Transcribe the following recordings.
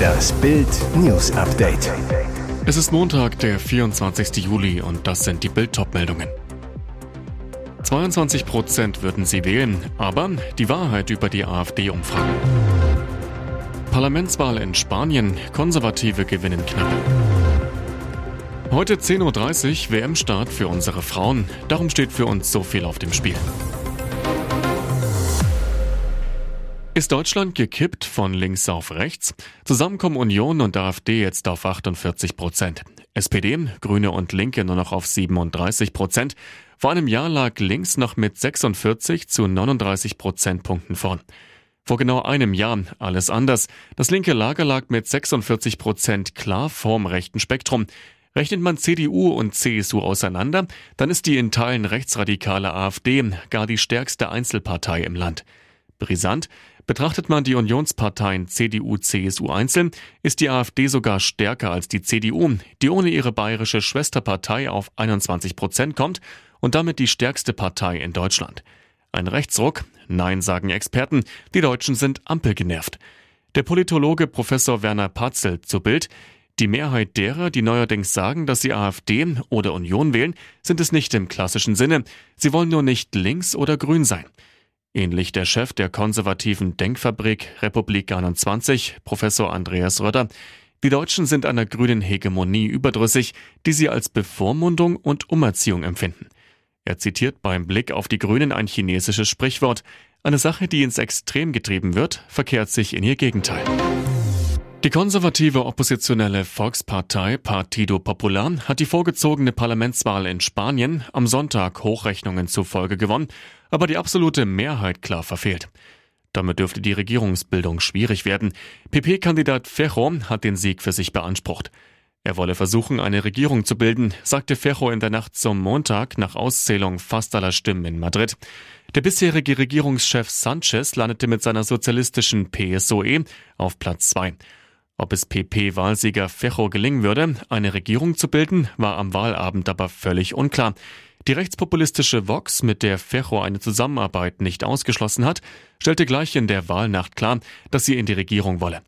Das Bild News Update. Es ist Montag, der 24. Juli und das sind die Bild meldungen 22 Prozent würden sie wählen, aber die Wahrheit über die AfD-Umfragen. Parlamentswahl in Spanien, Konservative gewinnen knapp. Heute 10.30 Uhr WM-Start für unsere Frauen. Darum steht für uns so viel auf dem Spiel. Ist Deutschland gekippt von links auf rechts? Zusammen kommen Union und AfD jetzt auf 48 Prozent. SPD, Grüne und Linke nur noch auf 37 Prozent. Vor einem Jahr lag links noch mit 46 zu 39 Prozentpunkten vorn. Vor genau einem Jahr alles anders. Das linke Lager lag mit 46 Prozent klar vorm rechten Spektrum. Rechnet man CDU und CSU auseinander, dann ist die in Teilen rechtsradikale AfD gar die stärkste Einzelpartei im Land. Brisant, betrachtet man die Unionsparteien CDU, CSU einzeln, ist die AfD sogar stärker als die CDU, die ohne ihre bayerische Schwesterpartei auf 21 Prozent kommt und damit die stärkste Partei in Deutschland. Ein Rechtsruck? Nein, sagen Experten. Die Deutschen sind ampelgenervt. Der Politologe Professor Werner Patzel zu Bild. Die Mehrheit derer, die neuerdings sagen, dass sie AfD oder Union wählen, sind es nicht im klassischen Sinne. Sie wollen nur nicht links oder grün sein. Ähnlich der Chef der konservativen Denkfabrik Republik 21, Professor Andreas Röder. Die Deutschen sind einer grünen Hegemonie überdrüssig, die sie als Bevormundung und Umerziehung empfinden. Er zitiert beim Blick auf die Grünen ein chinesisches Sprichwort. Eine Sache, die ins Extrem getrieben wird, verkehrt sich in ihr Gegenteil. Die konservative oppositionelle Volkspartei Partido Popular hat die vorgezogene Parlamentswahl in Spanien am Sonntag Hochrechnungen zufolge gewonnen, aber die absolute Mehrheit klar verfehlt. Damit dürfte die Regierungsbildung schwierig werden. PP-Kandidat Ferro hat den Sieg für sich beansprucht. Er wolle versuchen, eine Regierung zu bilden, sagte Ferro in der Nacht zum Montag nach Auszählung fast aller Stimmen in Madrid. Der bisherige Regierungschef Sanchez landete mit seiner sozialistischen PSOE auf Platz zwei. Ob es PP-Wahlsieger Fecho gelingen würde, eine Regierung zu bilden, war am Wahlabend aber völlig unklar. Die rechtspopulistische Vox, mit der Fecho eine Zusammenarbeit nicht ausgeschlossen hat, stellte gleich in der Wahlnacht klar, dass sie in die Regierung wolle.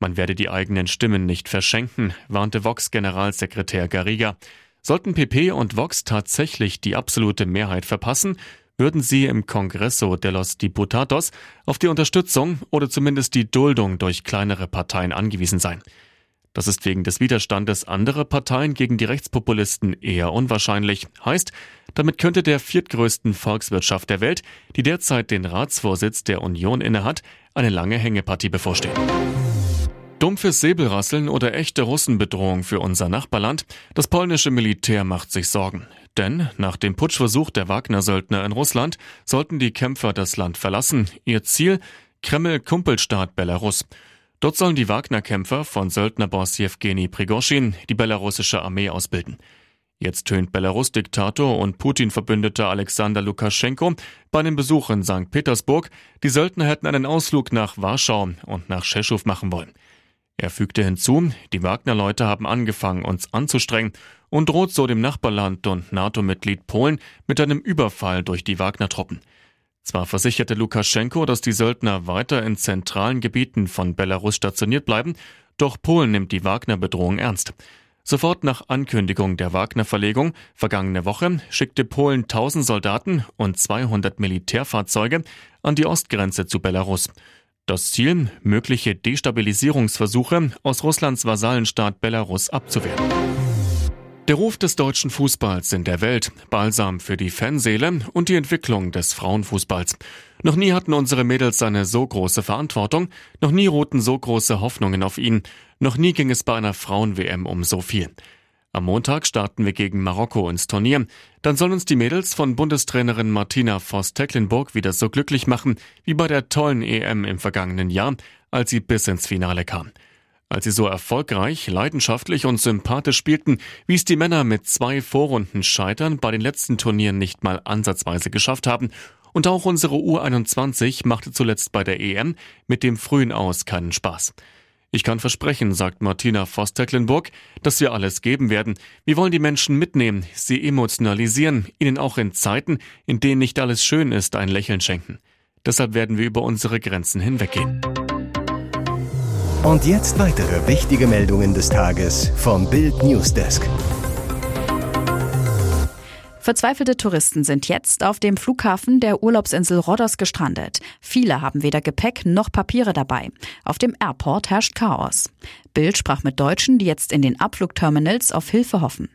Man werde die eigenen Stimmen nicht verschenken, warnte Vox-Generalsekretär Garriga. Sollten PP und Vox tatsächlich die absolute Mehrheit verpassen, würden sie im Congreso de los Diputados auf die Unterstützung oder zumindest die Duldung durch kleinere Parteien angewiesen sein. Das ist wegen des Widerstandes anderer Parteien gegen die Rechtspopulisten eher unwahrscheinlich. Heißt, damit könnte der viertgrößten Volkswirtschaft der Welt, die derzeit den Ratsvorsitz der Union innehat, eine lange Hängepartie bevorstehen. Dumpfes Säbelrasseln oder echte Russenbedrohung für unser Nachbarland? Das polnische Militär macht sich Sorgen. Denn nach dem Putschversuch der Wagner-Söldner in Russland sollten die Kämpfer das Land verlassen. Ihr Ziel? Kreml-Kumpelstaat Belarus. Dort sollen die Wagner-Kämpfer von Söldnerboss Jewgeni Prigoschin die belarussische Armee ausbilden. Jetzt tönt Belarus-Diktator und Putin-Verbündeter Alexander Lukaschenko bei einem Besuch in St. Petersburg, die Söldner hätten einen Ausflug nach Warschau und nach Tschechow machen wollen. Er fügte hinzu, die Wagner-Leute haben angefangen, uns anzustrengen und droht so dem Nachbarland und NATO-Mitglied Polen mit einem Überfall durch die Wagner-Truppen. Zwar versicherte Lukaschenko, dass die Söldner weiter in zentralen Gebieten von Belarus stationiert bleiben, doch Polen nimmt die Wagner-Bedrohung ernst. Sofort nach Ankündigung der Wagner-Verlegung vergangene Woche schickte Polen 1000 Soldaten und 200 Militärfahrzeuge an die Ostgrenze zu Belarus. Das Ziel, mögliche Destabilisierungsversuche aus Russlands Vasallenstaat Belarus abzuwehren. Der Ruf des deutschen Fußballs in der Welt, Balsam für die Fanseele und die Entwicklung des Frauenfußballs. Noch nie hatten unsere Mädels eine so große Verantwortung, noch nie ruhten so große Hoffnungen auf ihn, noch nie ging es bei einer Frauen-WM um so viel. Am Montag starten wir gegen Marokko ins Turnier. Dann sollen uns die Mädels von Bundestrainerin Martina Voss-Tecklenburg wieder so glücklich machen wie bei der tollen EM im vergangenen Jahr, als sie bis ins Finale kam. Als sie so erfolgreich, leidenschaftlich und sympathisch spielten, wie es die Männer mit zwei Vorrunden Scheitern bei den letzten Turnieren nicht mal ansatzweise geschafft haben. Und auch unsere U21 machte zuletzt bei der EM mit dem frühen Aus keinen Spaß. Ich kann versprechen, sagt Martina Voss-Tecklenburg, dass wir alles geben werden. Wir wollen die Menschen mitnehmen, sie emotionalisieren, ihnen auch in Zeiten, in denen nicht alles schön ist, ein Lächeln schenken. Deshalb werden wir über unsere Grenzen hinweggehen. Und jetzt weitere wichtige Meldungen des Tages vom Bild Newsdesk. Verzweifelte Touristen sind jetzt auf dem Flughafen der Urlaubsinsel Rhodos gestrandet. Viele haben weder Gepäck noch Papiere dabei. Auf dem Airport herrscht Chaos. Bild sprach mit Deutschen, die jetzt in den Abflugterminals auf Hilfe hoffen.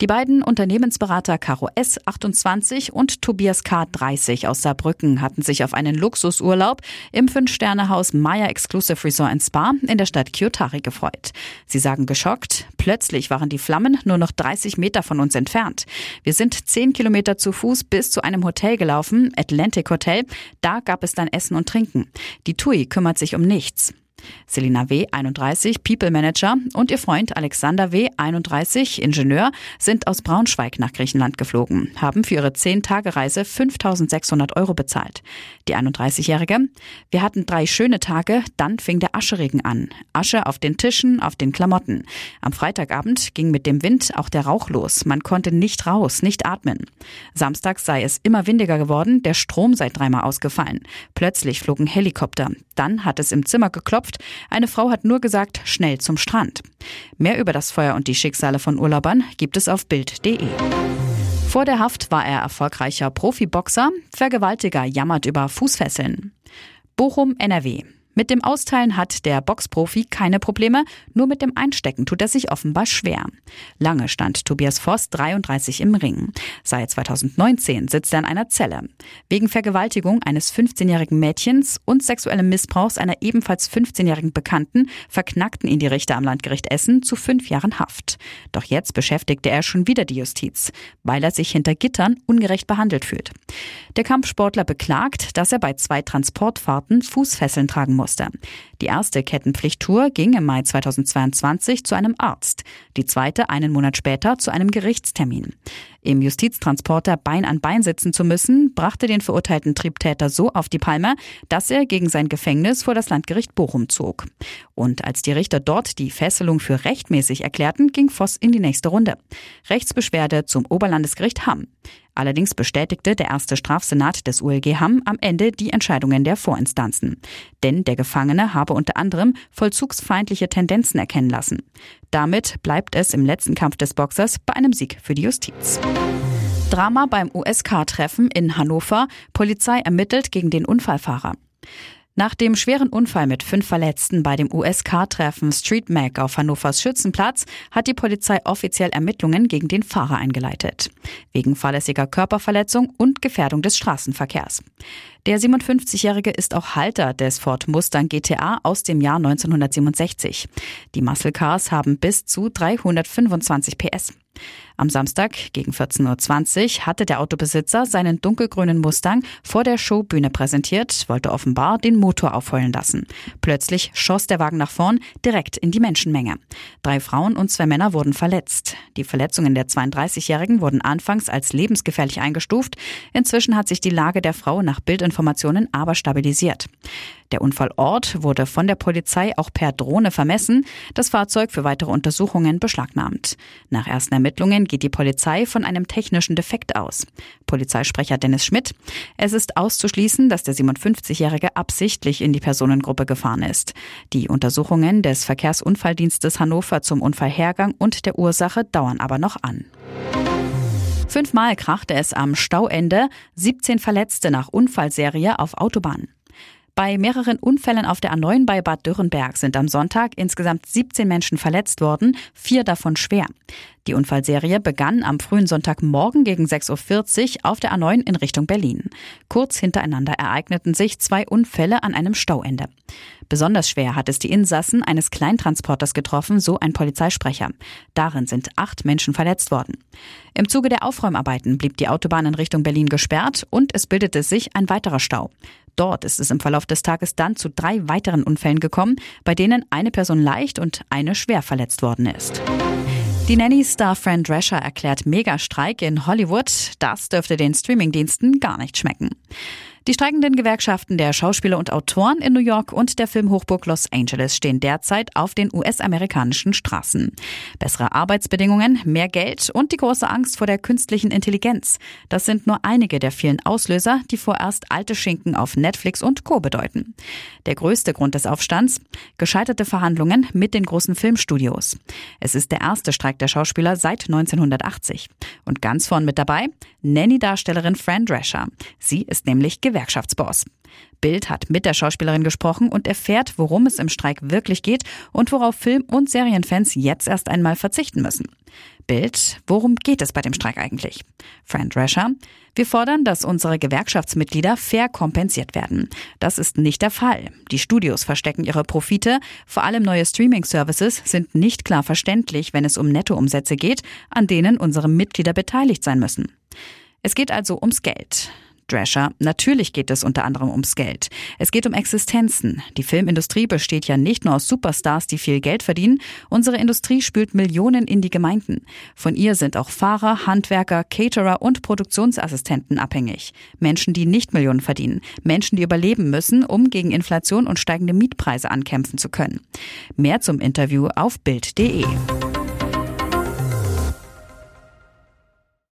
Die beiden Unternehmensberater Caro S. 28 und Tobias K. 30 aus Saarbrücken hatten sich auf einen Luxusurlaub im Fünf-Sterne-Haus Maya Exclusive Resort Spa in der Stadt Kyotari gefreut. Sie sagen geschockt, plötzlich waren die Flammen nur noch 30 Meter von uns entfernt. Wir sind 10 Kilometer zu Fuß bis zu einem Hotel gelaufen, Atlantic Hotel. Da gab es dann Essen und Trinken. Die TUI kümmert sich um nichts. Selina W., 31, People Manager und ihr Freund Alexander W., 31, Ingenieur, sind aus Braunschweig nach Griechenland geflogen, haben für ihre 10-Tage-Reise 5600 Euro bezahlt. Die 31-Jährige, wir hatten drei schöne Tage, dann fing der Ascheregen an. Asche auf den Tischen, auf den Klamotten. Am Freitagabend ging mit dem Wind auch der Rauch los. Man konnte nicht raus, nicht atmen. Samstags sei es immer windiger geworden, der Strom sei dreimal ausgefallen. Plötzlich flogen Helikopter. Dann hat es im Zimmer geklopft, eine Frau hat nur gesagt, schnell zum Strand. Mehr über das Feuer und die Schicksale von Urlaubern gibt es auf Bild.de. Vor der Haft war er erfolgreicher Profiboxer, Vergewaltiger jammert über Fußfesseln. Bochum, NRW. Mit dem Austeilen hat der Boxprofi keine Probleme, nur mit dem Einstecken tut er sich offenbar schwer. Lange stand Tobias Voss 33 im Ring. Seit 2019 sitzt er in einer Zelle. Wegen Vergewaltigung eines 15-jährigen Mädchens und sexuellem Missbrauchs einer ebenfalls 15-jährigen Bekannten verknackten ihn die Richter am Landgericht Essen zu fünf Jahren Haft. Doch jetzt beschäftigte er schon wieder die Justiz, weil er sich hinter Gittern ungerecht behandelt fühlt. Der Kampfsportler beklagt, dass er bei zwei Transportfahrten Fußfesseln tragen muss musste. Die erste Kettenpflichttour ging im Mai 2022 zu einem Arzt, die zweite einen Monat später zu einem Gerichtstermin. Im Justiztransporter Bein an Bein sitzen zu müssen, brachte den verurteilten Triebtäter so auf die Palme, dass er gegen sein Gefängnis vor das Landgericht Bochum zog. Und als die Richter dort die Fesselung für rechtmäßig erklärten, ging Voss in die nächste Runde. Rechtsbeschwerde zum Oberlandesgericht Hamm. Allerdings bestätigte der erste Strafsenat des ULG Hamm am Ende die Entscheidungen der Vorinstanzen. Denn der Gefangene habe unter anderem vollzugsfeindliche Tendenzen erkennen lassen. Damit bleibt es im letzten Kampf des Boxers bei einem Sieg für die Justiz. Drama beim USK-Treffen in Hannover. Polizei ermittelt gegen den Unfallfahrer. Nach dem schweren Unfall mit fünf Verletzten bei dem USK-Treffen Street Mac auf Hannovers Schützenplatz hat die Polizei offiziell Ermittlungen gegen den Fahrer eingeleitet. Wegen fahrlässiger Körperverletzung und Gefährdung des Straßenverkehrs. Der 57-Jährige ist auch Halter des Ford Mustang GTA aus dem Jahr 1967. Die Muscle Cars haben bis zu 325 PS. Am Samstag gegen 14.20 Uhr hatte der Autobesitzer seinen dunkelgrünen Mustang vor der Showbühne präsentiert, wollte offenbar den Motor aufheulen lassen. Plötzlich schoss der Wagen nach vorn direkt in die Menschenmenge. Drei Frauen und zwei Männer wurden verletzt. Die Verletzungen der 32-Jährigen wurden anfangs als lebensgefährlich eingestuft. Inzwischen hat sich die Lage der Frau nach Bildinformationen aber stabilisiert. Der Unfallort wurde von der Polizei auch per Drohne vermessen, das Fahrzeug für weitere Untersuchungen beschlagnahmt. Nach ersten Ermittlungen geht die Polizei von einem technischen Defekt aus. Polizeisprecher Dennis Schmidt. Es ist auszuschließen, dass der 57-Jährige absichtlich in die Personengruppe gefahren ist. Die Untersuchungen des Verkehrsunfalldienstes Hannover zum Unfallhergang und der Ursache dauern aber noch an. Fünfmal krachte es am Stauende, 17 Verletzte nach Unfallserie auf Autobahn. Bei mehreren Unfällen auf der A9 bei Bad Dürrenberg sind am Sonntag insgesamt 17 Menschen verletzt worden, vier davon schwer. Die Unfallserie begann am frühen Sonntagmorgen gegen 6.40 Uhr auf der A9 in Richtung Berlin. Kurz hintereinander ereigneten sich zwei Unfälle an einem Stauende. Besonders schwer hat es die Insassen eines Kleintransporters getroffen, so ein Polizeisprecher. Darin sind acht Menschen verletzt worden. Im Zuge der Aufräumarbeiten blieb die Autobahn in Richtung Berlin gesperrt und es bildete sich ein weiterer Stau. Dort ist es im Verlauf des Tages dann zu drei weiteren Unfällen gekommen, bei denen eine Person leicht und eine schwer verletzt worden ist. Die Nanny-Star Fran Drescher erklärt Megastreik in Hollywood. Das dürfte den Streamingdiensten gar nicht schmecken. Die streikenden Gewerkschaften der Schauspieler und Autoren in New York und der Filmhochburg Los Angeles stehen derzeit auf den US-amerikanischen Straßen. Bessere Arbeitsbedingungen, mehr Geld und die große Angst vor der künstlichen Intelligenz. Das sind nur einige der vielen Auslöser, die vorerst alte Schinken auf Netflix und Co. bedeuten. Der größte Grund des Aufstands? Gescheiterte Verhandlungen mit den großen Filmstudios. Es ist der erste Streik der Schauspieler seit 1980. Und ganz vorn mit dabei Nanny-Darstellerin Fran Drescher. Sie ist nämlich Gewerkschaftsboss. Bild hat mit der Schauspielerin gesprochen und erfährt, worum es im Streik wirklich geht und worauf Film- und Serienfans jetzt erst einmal verzichten müssen. Bild, worum geht es bei dem Streik eigentlich? Fran Drescher, wir fordern, dass unsere Gewerkschaftsmitglieder fair kompensiert werden. Das ist nicht der Fall. Die Studios verstecken ihre Profite. Vor allem neue Streaming-Services sind nicht klar verständlich, wenn es um Nettoumsätze geht, an denen unsere Mitglieder beteiligt sein müssen. Es geht also ums Geld. Drescher. Natürlich geht es unter anderem ums Geld. Es geht um Existenzen. Die Filmindustrie besteht ja nicht nur aus Superstars, die viel Geld verdienen. Unsere Industrie spült Millionen in die Gemeinden. Von ihr sind auch Fahrer, Handwerker, Caterer und Produktionsassistenten abhängig. Menschen, die nicht Millionen verdienen. Menschen, die überleben müssen, um gegen Inflation und steigende Mietpreise ankämpfen zu können. Mehr zum Interview auf Bild.de.